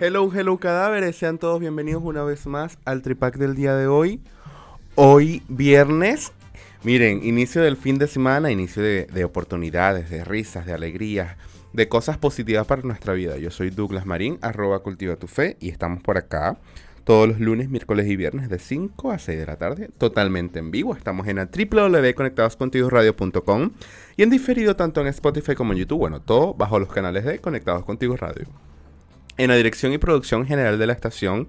Hello, hello cadáveres, sean todos bienvenidos una vez más al Tripac del día de hoy. Hoy viernes, miren, inicio del fin de semana, inicio de, oportunidades, de risas, de alegrías, de cosas positivas para nuestra vida. Yo soy Douglas Marín, arroba cultiva tu fe y estamos por acá todos los lunes, miércoles y viernes de 5 a 6 de la tarde, totalmente en vivo. Estamos en www.conectadoscontigo.radio.com y en diferido tanto en Spotify como en YouTube. Bueno, todo bajo los canales de Conectados Contigo Radio. En la dirección y producción general de la estación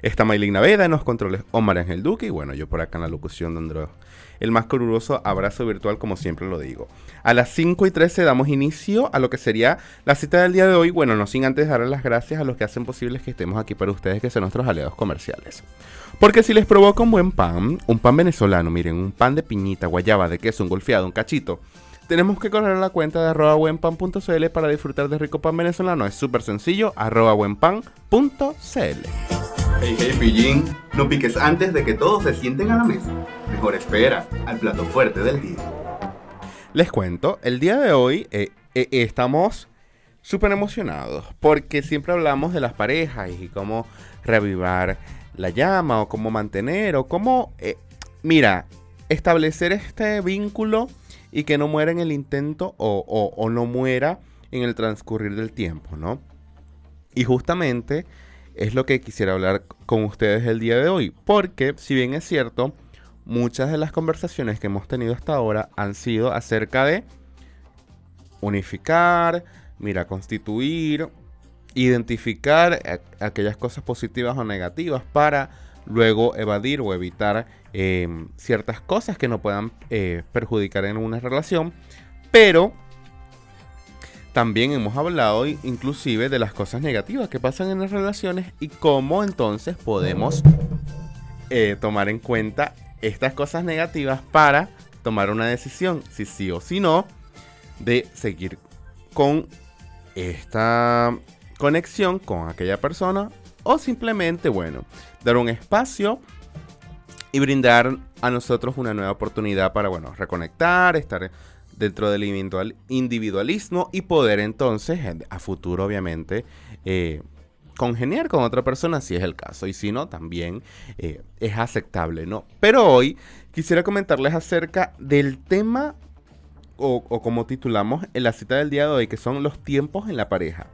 está Maylin Naveda, en los controles Omar Ángel Duque y bueno, yo por acá en la locución dando el más caluroso abrazo virtual como siempre lo digo. A las 5 y 13 damos inicio a lo que sería la cita del día de hoy, bueno, no sin antes darle las gracias a los que hacen posible que estemos aquí para ustedes, que son nuestros aliados comerciales. Porque si les provoca un buen pan, un pan venezolano, miren, un pan de piñita, guayaba, de queso, un golfeado, un cachito, tenemos que correr a la cuenta de arroba buenpan.cl para disfrutar de rico pan venezolano. Es súper sencillo, arroba buenpan.cl. Hey, hey, pillín, no piques antes de que todos se sienten a la mesa. Mejor espera al plato fuerte del día. Les cuento, el día de hoy eh, eh, estamos súper emocionados porque siempre hablamos de las parejas y cómo reavivar la llama o cómo mantener o cómo, eh, mira, establecer este vínculo y que no muera en el intento o, no muera en el transcurrir del tiempo, ¿no? Y justamente es lo que quisiera hablar con ustedes el día de hoy, porque si bien es cierto, muchas de las conversaciones que hemos tenido hasta ahora han sido acerca de unificar, mira, constituir, identificar aquellas cosas positivas o negativas para luego evadir o evitar em, ciertas cosas que no puedan eh, perjudicar en una relación. Pero también hemos hablado inclusive de las cosas negativas que pasan en las relaciones y cómo entonces podemos eh, tomar en cuenta estas cosas negativas para tomar una decisión, si sí o si no, de seguir con esta conexión con aquella persona o simplemente, bueno, dar un espacio y brindar a nosotros una nueva oportunidad para, bueno, reconectar, estar dentro del individualismo y poder entonces, a futuro obviamente, eh, congeniar con otra persona si es el caso y si no, también eh, es aceptable, ¿no? Pero hoy quisiera comentarles acerca del tema o, o, como titulamos en la cita del día de hoy, que son los tiempos en la pareja.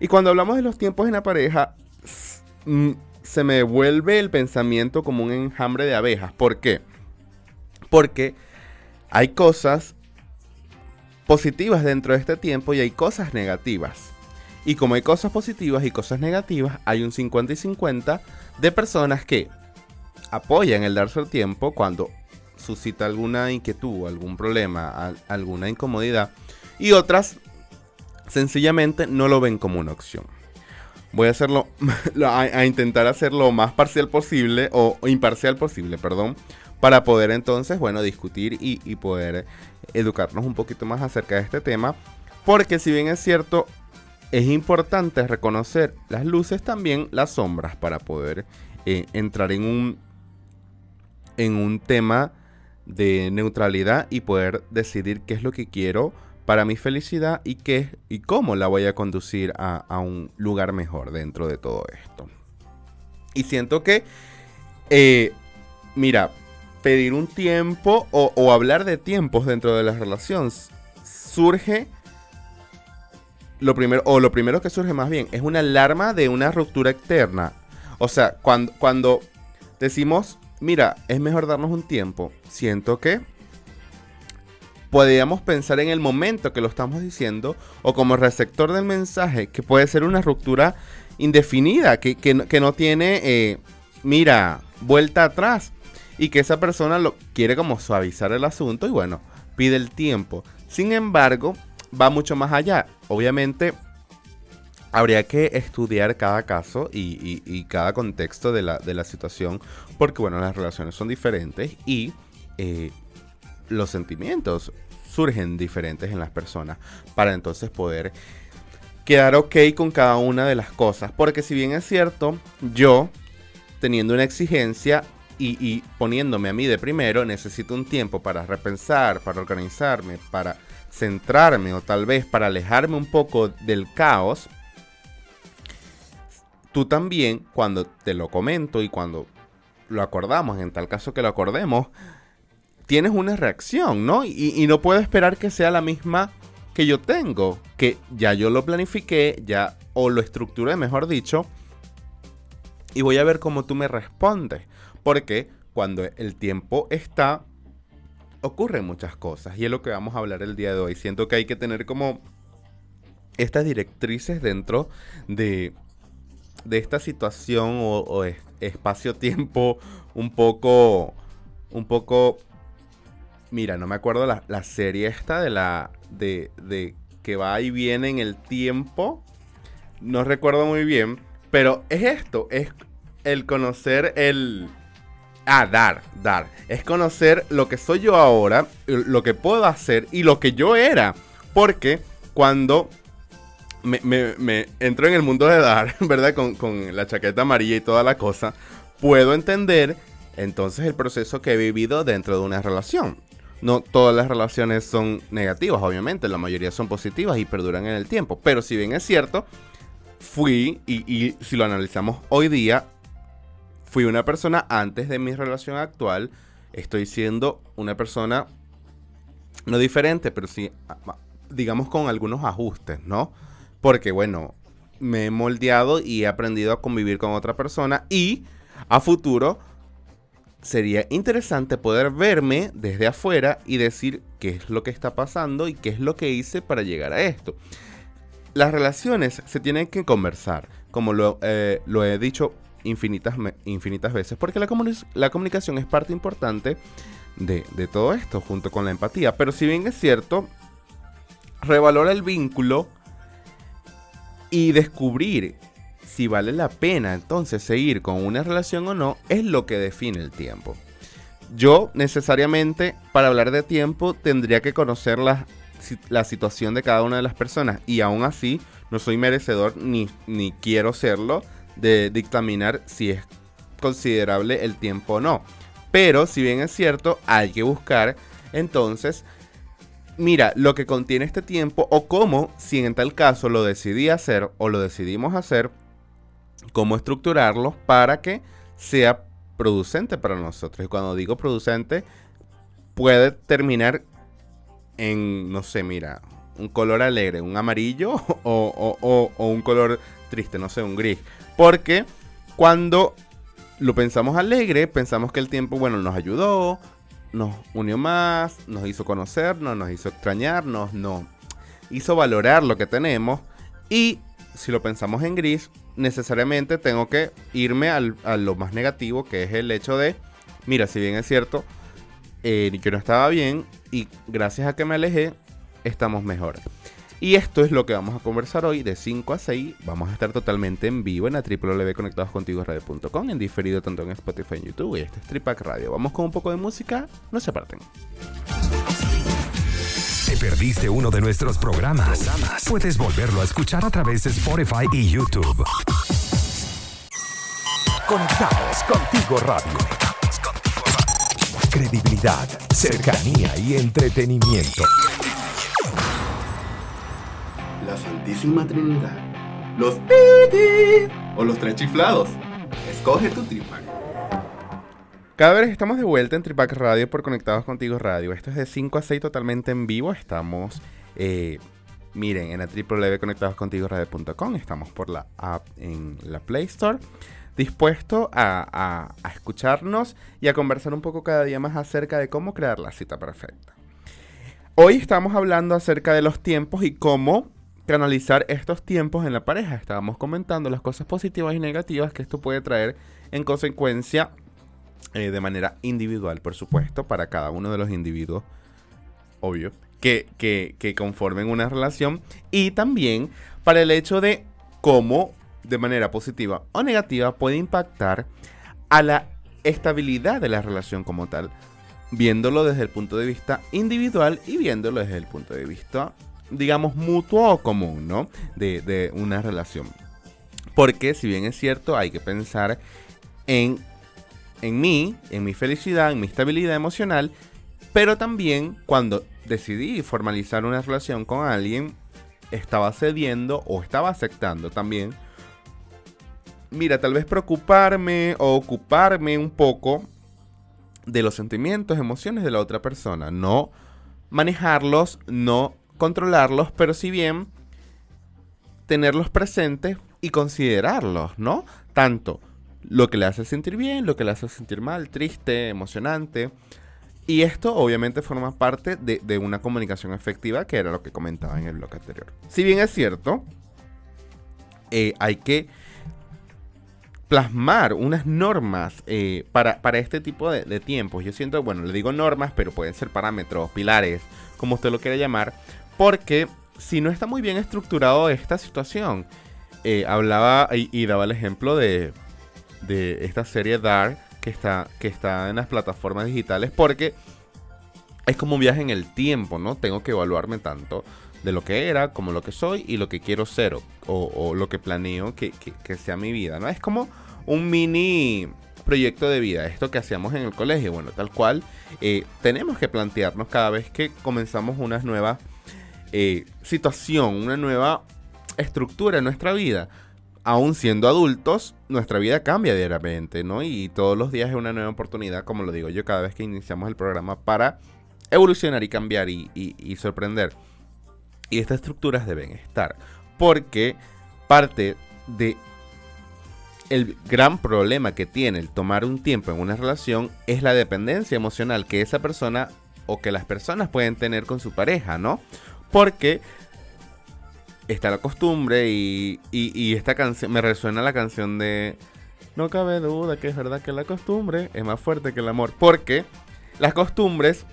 Y cuando hablamos de los tiempos en la pareja, Mm, se me vuelve el pensamiento como un enjambre de abejas. ¿Por qué? Porque hay cosas positivas dentro de este tiempo y hay cosas negativas. Y como hay cosas positivas y cosas negativas, hay un 50 y 50 de personas que apoyan el darse el tiempo cuando suscita alguna inquietud, algún problema, alguna incomodidad. Y otras sencillamente no lo ven como una opción voy a hacerlo, a, intentar hacerlo lo más parcial posible, o, imparcial posible, perdón, para poder entonces, bueno, discutir y, poder educarnos un poquito más acerca de este tema. Porque si bien es cierto, es importante reconocer las luces, también las sombras, para poder eh, entrar en un, en un tema de neutralidad y poder decidir qué es lo que quiero para mi felicidad y qué y cómo la voy a conducir a, un lugar mejor dentro de todo esto. Y siento que, eh, mira, pedir un tiempo o, hablar de tiempos dentro de las relaciones surge lo primero, o lo primero que surge más bien, es una alarma de una ruptura externa. O sea, cuando, cuando decimos, mira, es mejor darnos un tiempo, siento que podríamos pensar en el momento que lo estamos diciendo o como receptor del mensaje, que puede ser una ruptura indefinida, que, no tiene, eh, mira, vuelta atrás y que esa persona lo quiere como suavizar el asunto y bueno, pide el tiempo. Sin embargo, va mucho más allá. Obviamente, habría que estudiar cada caso y, cada contexto de la, situación, porque bueno, las relaciones son diferentes y eh, los sentimientos surgen diferentes en las personas para entonces poder quedar ok con cada una de las cosas. Porque si bien es cierto, yo teniendo una exigencia y, y, poniéndome a mí de primero, necesito un tiempo para repensar, para organizarme, para centrarme o tal vez para alejarme un poco del caos, tú también, cuando te lo comento y cuando lo acordamos, en tal caso que lo acordemos, tienes una reacción, ¿no? Y, no puedo esperar que sea la misma que yo tengo, que ya yo lo planifiqué, ya, o lo estructuré, mejor dicho, y voy a ver cómo tú me respondes. Porque cuando el tiempo está, ocurren muchas cosas. Y es lo que vamos a hablar el día de hoy. Siento que hay que tener como estas directrices dentro de de esta situación o, espacio-tiempo un poco, un poco, mira, no me acuerdo la, la serie esta de la, de, de que va y viene en el tiempo, no recuerdo muy bien, pero es esto, es el conocer el... Ah, dar, dar. Es conocer lo que soy yo ahora, lo que puedo hacer y lo que yo era. Porque cuando me, me, entro en el mundo de dar, ¿verdad? Con, la chaqueta amarilla y toda la cosa, puedo entender entonces el proceso que he vivido dentro de una relación. No todas las relaciones son negativas, obviamente, la mayoría son positivas y perduran en el tiempo. Pero si bien es cierto, fui, y, si lo analizamos hoy día, fui una persona antes de mi relación actual. Estoy siendo una persona no diferente, pero sí, digamos, con algunos ajustes, ¿no? porque bueno, me he moldeado y he aprendido a convivir con otra persona y a futuro sería interesante poder verme desde afuera y decir qué es lo que está pasando y qué es lo que hice para llegar a esto. Las relaciones se tienen que conversar, como lo, eh, he dicho infinitas, infinitas veces, porque la, la comunicación es parte importante de, de todo esto, junto con la empatía. Pero si bien es cierto, revalora el vínculo y descubrir si vale la pena entonces seguir con una relación o no es lo que define el tiempo. Yo necesariamente para hablar de tiempo tendría que conocer la, la situación de cada una de las personas y aún así no soy merecedor ni, ni quiero serlo de dictaminar si es considerable el tiempo o no. Pero si bien es cierto, hay que buscar entonces mira lo que contiene este tiempo o cómo, si en tal caso lo decidí hacer o lo decidimos hacer, cómo estructurarlo para que sea producente para nosotros. Y cuando digo producente, puede terminar en, no sé, mira, un color alegre, un amarillo o, o, un color triste, no sé, un gris. Porque cuando lo pensamos alegre, pensamos que el tiempo, bueno, nos ayudó, nos unió más, nos hizo conocernos, nos hizo extrañarnos, nos hizo valorar lo que tenemos. Y si lo pensamos en gris, necesariamente tengo que irme a lo más negativo, que es el hecho de, mira, si bien es cierto, eh, yo no estaba bien y gracias a que me alejé, estamos mejor. Y esto es lo que vamos a conversar hoy de 5 a 6. Vamos a estar totalmente en vivo en la www.conectadoscontigoradio.com, en diferido tanto en Spotify en YouTube. Y este es Radio. Vamos con un poco de música, no se aparten. ¿Te perdiste uno de nuestros programas? Puedes volverlo a escuchar a través de Spotify y YouTube. Conectados contigo radio. Credibilidad, cercanía y entretenimiento la Santísima Trinidad, los o los tres chiflados. Escoge tu tripac. Cada vez estamos de vuelta en Tripac Radio por Conectados Contigo Radio. Esto es de 5 a 6 totalmente en vivo. Estamos, eh, miren, en la www.conectadoscontigoradio.com. Estamos por la app en la Play Store. Dispuesto a, a escucharnos y a conversar un poco cada día más acerca de cómo crear la cita perfecta. Hoy estamos hablando acerca de los tiempos y cómo canalizar estos tiempos en la pareja. Estábamos comentando las cosas positivas y negativas que esto puede traer en consecuencia eh, de manera individual, por supuesto, para cada uno de los individuos, obvio, que, que, que conformen una relación y también para el hecho de cómo de manera positiva o negativa puede impactar a la estabilidad de la relación como tal, viéndolo desde el punto de vista individual y viéndolo desde el punto de vista, digamos, mutuo o común, ¿no? De, de una relación. Porque si bien es cierto, hay que pensar en, en mí, en mi felicidad, en mi estabilidad emocional, pero también cuando decidí formalizar una relación con alguien, estaba cediendo o estaba aceptando también mira, tal vez preocuparme o ocuparme un poco de los sentimientos, emociones de la otra persona. No manejarlos, no controlarlos, pero si bien tenerlos presentes y considerarlos, ¿no? Tanto lo que le hace sentir bien, lo que le hace sentir mal, triste, emocionante. Y esto obviamente forma parte de, una comunicación efectiva, que era lo que comentaba en el bloque anterior. Si bien es cierto, eh, hay que plasmar unas normas eh, para, este tipo de, tiempos. Yo siento, bueno, le digo normas, pero pueden ser parámetros, pilares, como usted lo quiera llamar, porque si no está muy bien estructurado esta situación, eh, hablaba y, daba el ejemplo de, de esta serie Dark que está, que está en las plataformas digitales, porque es como un viaje en el tiempo, ¿no? Tengo que evaluarme tanto de lo que era, como lo que soy y lo que quiero ser o, lo que planeo que, sea mi vida, ¿no? Es como un mini proyecto de vida, esto que hacíamos en el colegio, bueno, tal cual, eh, tenemos que plantearnos cada vez que comenzamos una nueva eh, situación, una nueva estructura en nuestra vida. Aún siendo adultos, nuestra vida cambia diariamente, ¿no? Y todos los días es una nueva oportunidad, como lo digo yo, cada vez que iniciamos el programa para evolucionar y cambiar y sorprender. Y estas estructuras deben estar. Porque parte de el gran problema que tiene el tomar un tiempo en una relación es la dependencia emocional que esa persona o que las personas pueden tener con su pareja, ¿no? Porque está la costumbre y, y, esta canción, me resuena la canción de No cabe duda que es verdad que la costumbre es más fuerte que el amor. Porque las costumbres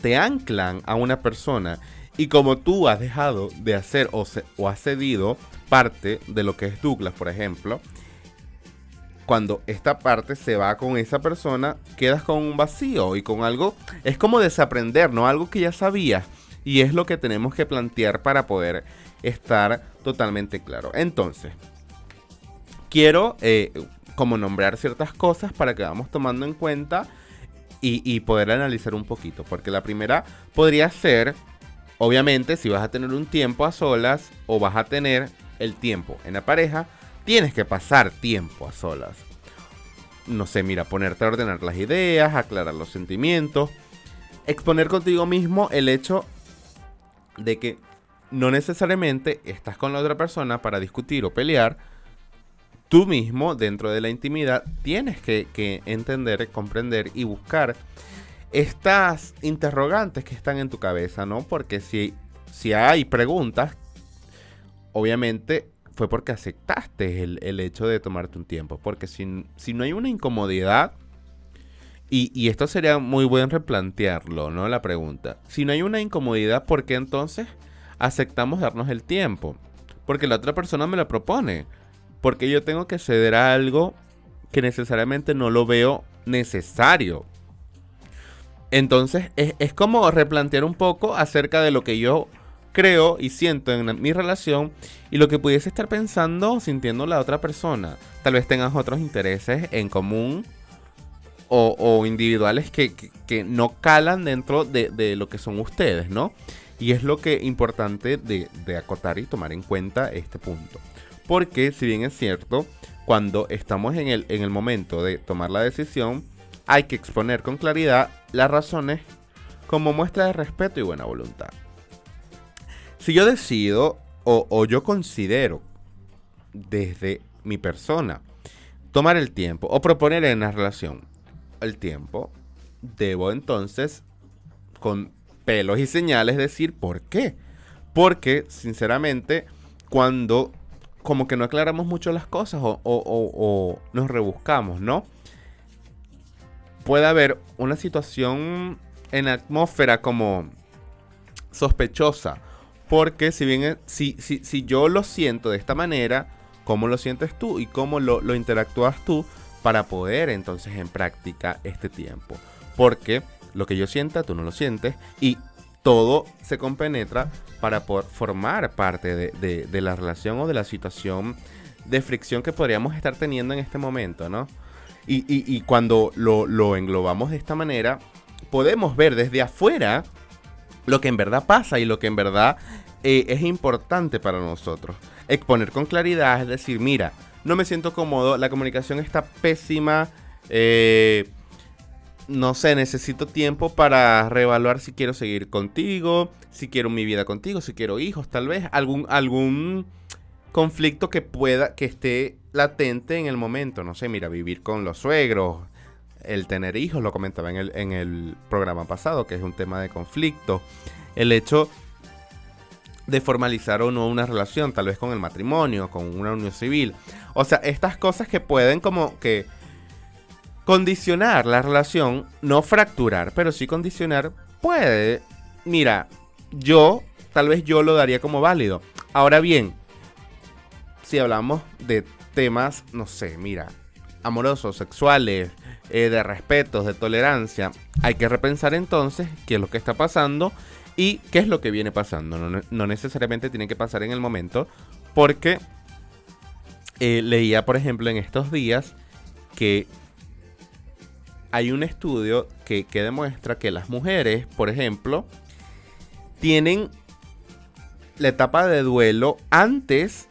te anclan a una persona y como tú has dejado de hacer o, o has cedido parte de lo que es Douglas, por ejemplo, cuando esta parte se va con esa persona, quedas con un vacío y con algo, es como desaprender, ¿no? Algo que ya sabías. Y es lo que tenemos que plantear para poder estar totalmente claro. Entonces, quiero eh, como nombrar ciertas cosas para que vamos tomando en cuenta y, y poder analizar un poquito. Porque la primera podría ser Obviamente, si vas a tener un tiempo a solas o vas a tener el tiempo en la pareja, tienes que pasar tiempo a solas. No sé, mira, ponerte a ordenar las ideas, aclarar los sentimientos, exponer contigo mismo el hecho de que no necesariamente estás con la otra persona para discutir o pelear. Tú mismo, dentro de la intimidad, tienes que, entender, comprender y buscar estas interrogantes que están en tu cabeza, ¿no? Porque si, si hay preguntas, obviamente fue porque aceptaste el, hecho de tomarte un tiempo. Porque si, si no hay una incomodidad, y, esto sería muy bueno replantearlo, ¿no? La pregunta. Si no hay una incomodidad, ¿por qué entonces aceptamos darnos el tiempo? Porque la otra persona me lo propone. Porque yo tengo que ceder a algo que necesariamente no lo veo necesario. Entonces es, como replantear un poco acerca de lo que yo creo y siento en mi relación y lo que pudiese estar pensando sintiendo la otra persona. Tal vez tengas otros intereses en común o, individuales que, no calan dentro de, lo que son ustedes, ¿no? Y es lo que es importante de, acotar y tomar en cuenta este punto. Porque si bien es cierto, cuando estamos en el, en el momento de tomar la decisión, hay que exponer con claridad las razones como muestra de respeto y buena voluntad. Si yo decido o, yo considero desde mi persona tomar el tiempo o proponer en la relación el tiempo, debo entonces con pelos y señales decir por qué. Porque, sinceramente, cuando como que no aclaramos mucho las cosas o, o nos rebuscamos, ¿no? puede haber una situación en atmósfera como sospechosa Porque si bien si, si, si yo lo siento de esta manera, ¿cómo lo sientes tú y cómo lo interactúas tú para poder entonces en práctica este tiempo? Porque lo que yo sienta, tú no lo sientes y todo se compenetra para poder formar parte de, la relación o de la situación de fricción que podríamos estar teniendo en este momento, ¿no? Y, cuando lo, englobamos de esta manera, podemos ver desde afuera lo que en verdad pasa y lo que en verdad eh, es importante para nosotros. Exponer con claridad, es decir, mira, no me siento cómodo, la comunicación está pésima, eh, no sé, necesito tiempo para reevaluar si quiero seguir contigo, si quiero mi vida contigo, si quiero hijos, tal vez algún algún conflicto que pueda que esté latente en el momento, no sé, mira, vivir con los suegros, el tener hijos, lo comentaba en el, en el programa pasado, que es un tema de conflicto, el hecho de formalizar o no una relación, tal vez con el matrimonio, con una unión civil. O sea, estas cosas que pueden como que Condicionar la relación, no fracturar, pero sí condicionar, puede. Mira, yo, tal vez yo lo daría como válido. Ahora bien, si hablamos de temas, no sé, mira, amorosos, sexuales, eh, de respetos, de tolerancia, hay que repensar entonces qué es lo que está pasando y qué es lo que viene pasando. No, necesariamente tiene que pasar en el momento, porque eh, leía, por ejemplo, en estos días que hay un estudio que, demuestra que las mujeres, por ejemplo, tienen la etapa de duelo antes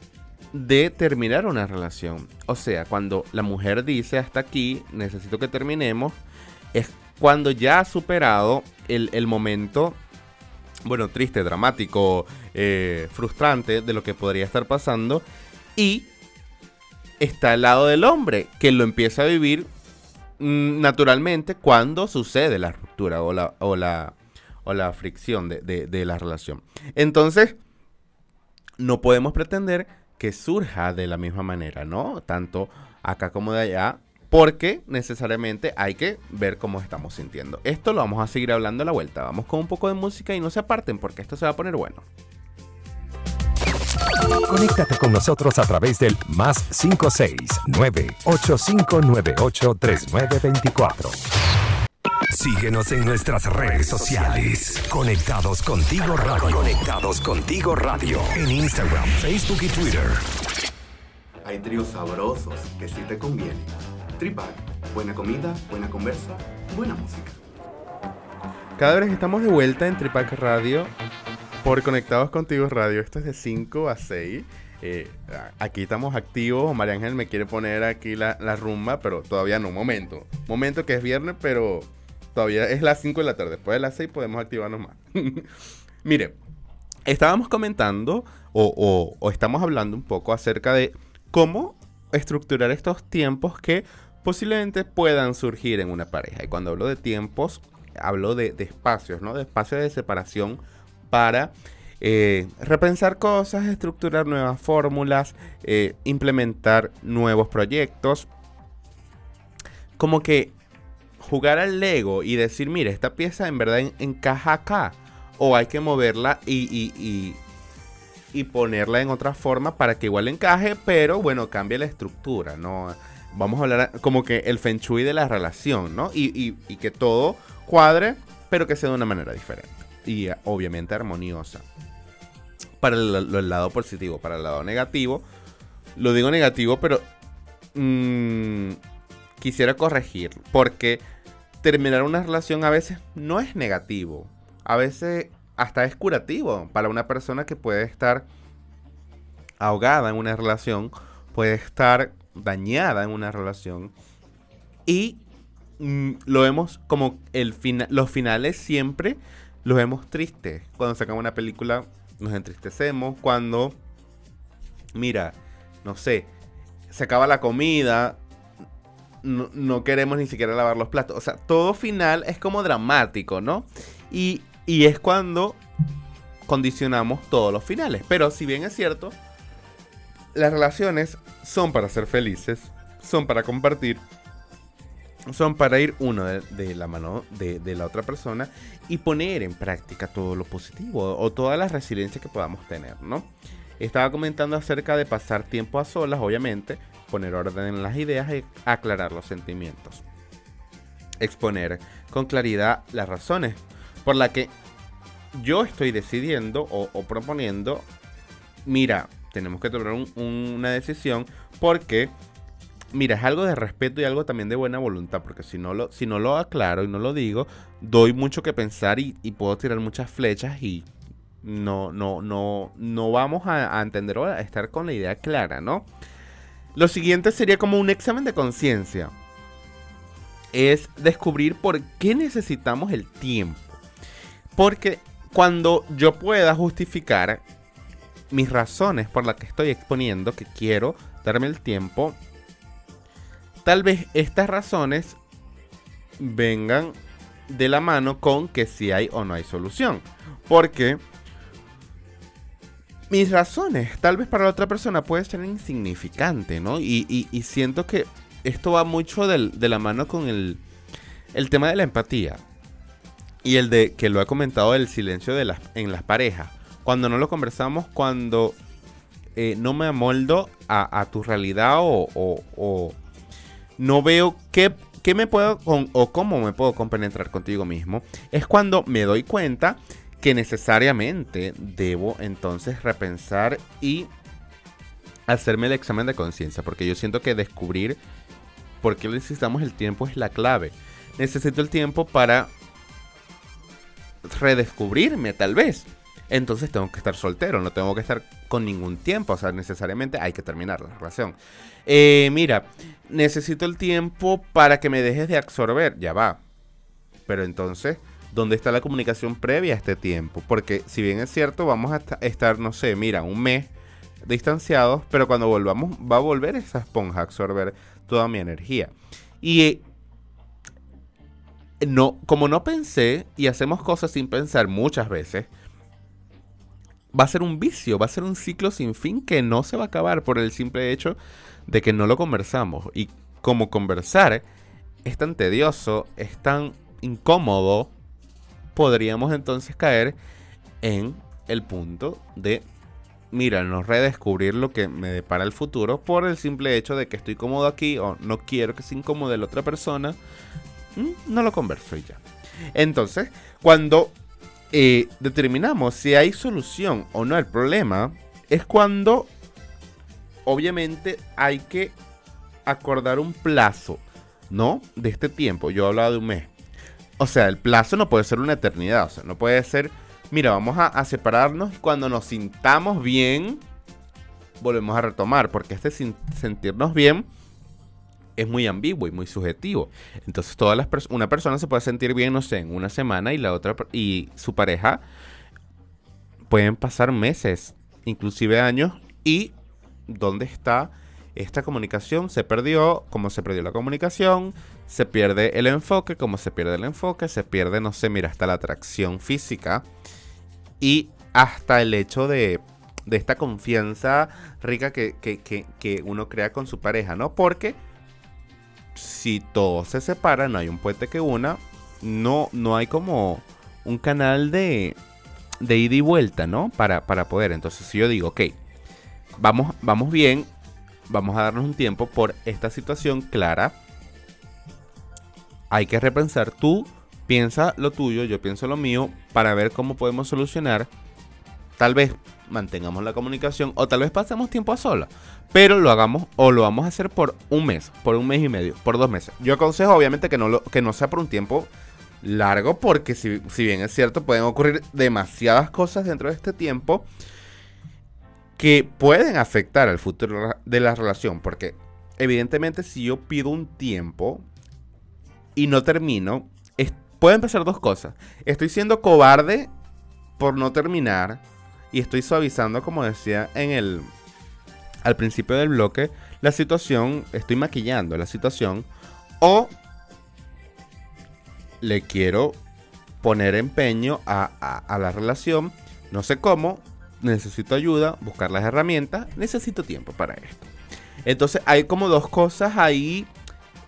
de terminar una relación. O sea, cuando la mujer dice hasta aquí, necesito que terminemos, es cuando ya ha superado el, momento, bueno, triste, dramático, eh, frustrante de lo que podría estar pasando. Y está al lado del hombre, que lo empieza a vivir Mm, naturalmente cuando sucede la ruptura o la, o la, o la fricción de, la relación. Entonces, no podemos pretender que surja de la misma manera, ¿no? Tanto acá como de allá, porque necesariamente hay que ver cómo estamos sintiendo. Esto lo vamos a seguir hablando a la vuelta. Vamos con un poco de música y no se aparten porque esto se va a poner bueno. Conéctate con nosotros a través del más 569-8598-3924. Síguenos en nuestras redes sociales. Conectados contigo radio. Conectados contigo radio. En Instagram, Facebook y Twitter. Hay tríos sabrosos que sí te convienen. Tripac, buena comida, buena conversa, buena música. Cada vez estamos de vuelta en Tripac Radio por Conectados Contigo Radio. Esto es de 5 a 6. Eh, aquí estamos activos. María Ángel me quiere poner aquí la, rumba, pero todavía no. Momento. Momento que es viernes, pero todavía es las 5 de la tarde. Después de las 6 podemos activarnos más. Mire, estábamos comentando o, o estamos hablando un poco acerca de cómo estructurar estos tiempos que posiblemente puedan surgir en una pareja. Y cuando hablo de tiempos, hablo de, espacios, ¿no? De espacios de separación para eh, repensar cosas, estructurar nuevas fórmulas, eh, implementar nuevos proyectos. Como que jugar al Lego y decir, mire, esta pieza en verdad encaja acá. O hay que moverla y, y, ponerla en otra forma para que igual encaje, pero bueno, cambie la estructura, ¿no? Vamos a hablar como que el feng shui de la relación, ¿no? Y, y que todo cuadre, pero que sea de una manera diferente y obviamente armoniosa. Para el, lado positivo, para el lado negativo, lo digo negativo, pero mm, quisiera corregir, porque terminar una relación a veces no es negativo, a veces hasta es curativo para una persona que puede estar ahogada en una relación, puede estar dañada en una relación y mm, lo vemos como el los finales siempre los vemos tristes. Cuando sacamos una película nos entristecemos. Cuando, mira, no sé, se acaba la comida, no, queremos ni siquiera lavar los platos. O sea, todo final es como dramático, ¿no? Y, y es cuando condicionamos todos los finales. Pero si bien es cierto, las relaciones son para ser felices, son para compartir son para ir uno de, la mano de, la otra persona y poner en práctica todo lo positivo o toda la resiliencia que podamos tener, ¿no? Estaba comentando acerca de pasar tiempo a solas, obviamente, poner orden en las ideas y aclarar los sentimientos. Exponer con claridad las razones por las que yo estoy decidiendo o, proponiendo, mira, tenemos que tomar una decisión porque, mira, es algo de respeto y algo también de buena voluntad, porque si no lo, si no lo aclaro y no lo digo, doy mucho que pensar y, puedo tirar muchas flechas y no, no, no, no vamos a, a entender o a estar con la idea clara, ¿no? Lo siguiente sería como un examen de conciencia. Es descubrir por qué necesitamos el tiempo. Porque cuando yo pueda justificar mis razones por las que estoy exponiendo que quiero darme el tiempo, tal vez estas razones vengan de la mano con que si hay o no hay solución. Porque mis razones, tal vez para la otra persona puede ser insignificante, ¿no? Y, siento que esto va mucho de la mano con el, tema de la empatía. Y el de que lo he comentado del silencio de en las parejas. Cuando no lo conversamos, cuando eh, no me amoldo a, tu realidad o, no veo qué, qué me puedo o cómo me puedo compenetrar contigo mismo, es cuando me doy cuenta que necesariamente debo entonces repensar y hacerme el examen de conciencia, porque yo siento que descubrir por qué necesitamos el tiempo es la clave. Necesito el tiempo para redescubrirme, tal vez. Entonces tengo que estar soltero, no tengo que estar con ningún tiempo, o sea, necesariamente hay que terminar la relación. Eh, mira, necesito el tiempo para que me dejes de absorber, ya va. Pero entonces dónde está la comunicación previa a este tiempo. Porque si bien es cierto, vamos a estar, no sé, mira, un mes distanciados, pero cuando volvamos va a volver esa esponja a absorber toda mi energía. Y no, como no pensé y hacemos cosas sin pensar muchas veces, va a ser un vicio, va a ser un ciclo sin fin que no se va a acabar por el simple hecho de que no lo conversamos. Y como conversar es tan tedioso, es tan incómodo, podríamos entonces caer en el punto de, mira, no redescubrir lo que me depara el futuro por el simple hecho de que estoy cómodo aquí o no quiero que se incomode la otra persona. Mm, no lo converso y ya. Entonces, cuando determinamos si hay solución o no al problema, es cuando obviamente hay que acordar un plazo, ¿no? De este tiempo. Yo he hablado de un mes. O sea, el plazo no puede ser una eternidad. O sea, no puede ser, mira, vamos a, separarnos y cuando nos sintamos bien, volvemos a retomar. Porque este sentirnos bien es muy ambiguo y muy subjetivo. Entonces, todas las una persona se puede sentir bien, no sé, en una semana y la otra y su pareja pueden pasar meses, inclusive años. ¿Y dónde está esta comunicación? Se perdió, como se perdió la comunicación, se pierde el enfoque, como se pierde el enfoque, se pierde, no sé, mira, hasta la atracción física y hasta el hecho de, de esta confianza rica que, que, uno crea con su pareja, ¿no? Porque si todo se separa, no hay un puente que una, no, no hay como un canal de, de ida y vuelta, ¿no? Para, para poder. Entonces, si yo digo, ok, vamos, vamos bien, vamos a darnos un tiempo por esta situación clara hay que repensar. Tú piensa lo tuyo, yo pienso lo mío, para ver cómo podemos solucionar. Tal vez mantengamos la comunicación o tal vez pasemos tiempo a sola. Pero lo hagamos o lo vamos a hacer por un mes, por un mes y medio, por dos meses. Yo aconsejo obviamente que no, lo, que no sea por un tiempo largo porque si, si bien es cierto pueden ocurrir demasiadas cosas dentro de este tiempo que pueden afectar al futuro de la relación. Porque evidentemente si yo pido un tiempo y no termino, pueden pasar dos cosas. Estoy siendo cobarde por no terminar y estoy suavizando, como decía en el al principio del bloque, la situación, estoy maquillando la situación o le quiero poner empeño a, a la relación, no sé cómo, necesito ayuda, buscar las herramientas, necesito tiempo para esto. Entonces hay como dos cosas ahí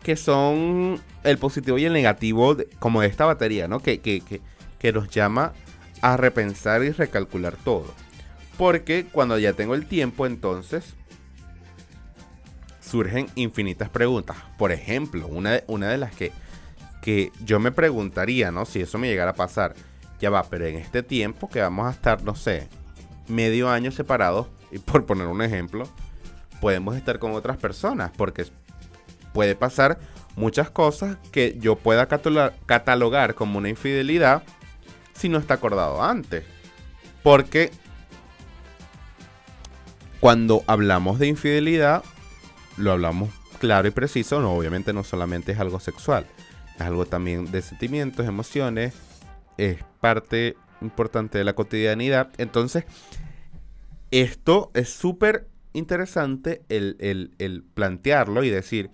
que son el positivo y el negativo como de esta batería, ¿no? Que, que, que, que nos llama a repensar y recalcular todo. Porque cuando ya tengo el tiempo, entonces surgen infinitas preguntas. Por ejemplo, una de, una de las que, que yo me preguntaría, ¿no? Si eso me llegara a pasar, ya va, pero en este tiempo que vamos a estar, no sé, medio año separados, y por poner un ejemplo, podemos estar con otras personas, porque puede pasar muchas cosas que yo pueda catalogar como una infidelidad si no está acordado antes. Porque cuando hablamos de infidelidad, lo hablamos claro y preciso, no, obviamente no solamente es algo sexual, es algo también de sentimientos, emociones, es parte importante de la cotidianidad. Entonces, esto es súper interesante el, plantearlo y decir,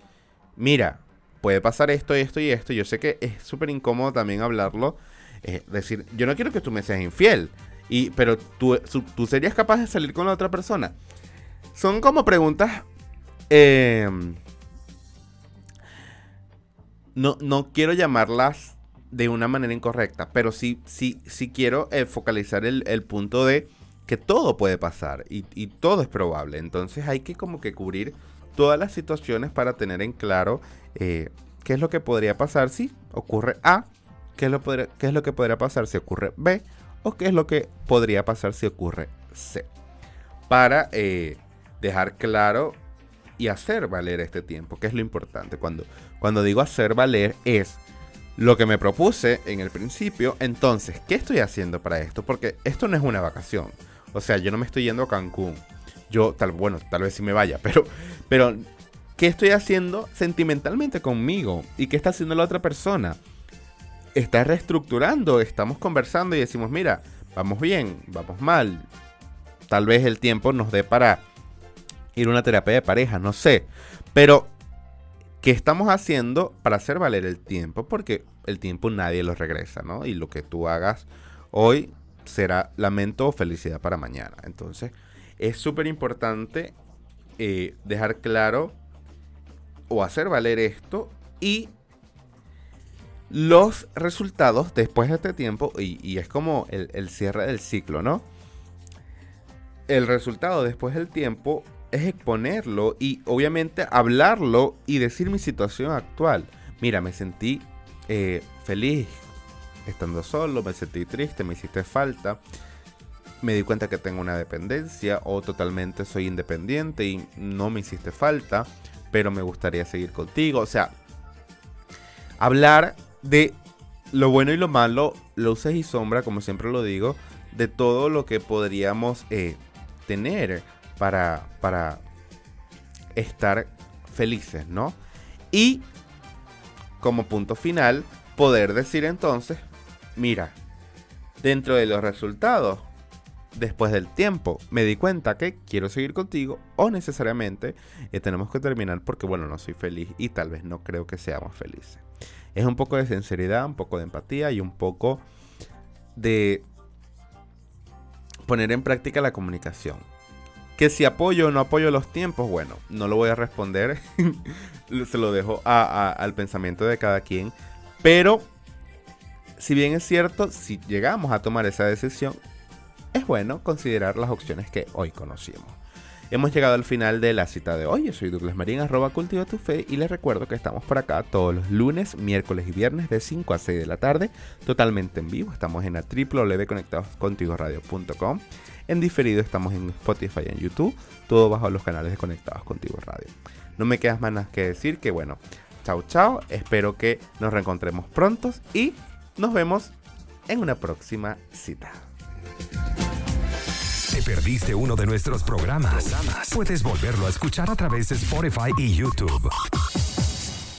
mira, puede pasar esto, esto y esto. Yo sé que es súper incómodo también hablarlo. Es decir, yo no quiero que tú me seas infiel. Y, pero tú, tú serías capaz de salir con la otra persona. Son como preguntas Em, no, no quiero llamarlas de una manera incorrecta, pero sí, sí, sí quiero eh, focalizar el, punto de que todo puede pasar y, todo es probable. Entonces hay que como que cubrir todas las situaciones para tener en claro eh, qué es lo que podría pasar si ocurre A, qué es, lo que podría pasar si ocurre B o qué es lo que podría pasar si ocurre C. Para eh, dejar claro y hacer valer este tiempo, que es lo importante. Cuando, cuando digo hacer valer es lo que me propuse en el principio, entonces, ¿qué estoy haciendo para esto? Porque esto no es una vacación. O sea, yo no me estoy yendo a Cancún. Yo, tal, bueno, tal vez sí me vaya, pero, pero, ¿qué estoy haciendo sentimentalmente conmigo? ¿Y qué está haciendo la otra persona? Está reestructurando, estamos conversando y decimos, mira, vamos bien, vamos mal. Tal vez el tiempo nos dé para ir a una terapia de pareja, no sé. Pero, ¿qué estamos haciendo para hacer valer el tiempo? Porque el tiempo nadie lo regresa, ¿no? Y lo que tú hagas hoy será lamento o felicidad para mañana. Entonces, es súper importante eh, dejar claro o hacer valer esto y los resultados después de este tiempo, y, es como el, cierre del ciclo, ¿no? El resultado después del tiempo es exponerlo y obviamente hablarlo y decir mi situación actual. Mira, me sentí eh, feliz estando solo, me sentí triste, me hiciste falta. Me di cuenta que tengo una dependencia o totalmente soy independiente y no me hiciste falta, pero me gustaría seguir contigo. O sea, hablar de lo bueno y lo malo, luces y sombra, como siempre lo digo, de todo lo que podríamos eh, tener para, para estar felices, ¿no? Y como punto final, poder decir entonces, mira, dentro de los resultados, después del tiempo, me di cuenta que quiero seguir contigo o necesariamente eh, tenemos que terminar porque, bueno, no soy feliz y tal vez no creo que seamos felices. Es un poco de sinceridad, un poco de empatía y un poco de poner en práctica la comunicación. Que si apoyo o no apoyo los tiempos, bueno, no lo voy a responder. Se lo dejo al pensamiento de cada quien. Pero, si bien es cierto, si llegamos a tomar esa decisión, es bueno considerar las opciones que hoy conocimos. Hemos llegado al final de la cita de hoy. Yo soy Douglas Marín, arroba cultiva tu fe. Y les recuerdo que estamos por acá todos los lunes, miércoles y viernes de 5 a 6 de la tarde, totalmente en vivo. Estamos en la www.conectadoscontigoradio.com. En diferido estamos en Spotify y en YouTube, todo bajo los canales de Conectados Contigo Radio. No me quedas más nada que decir que bueno, chao chao, espero que nos reencontremos pronto y nos vemos en una próxima cita. ¿Te perdiste uno de nuestros programas? Puedes volverlo a escuchar a través de Spotify y YouTube.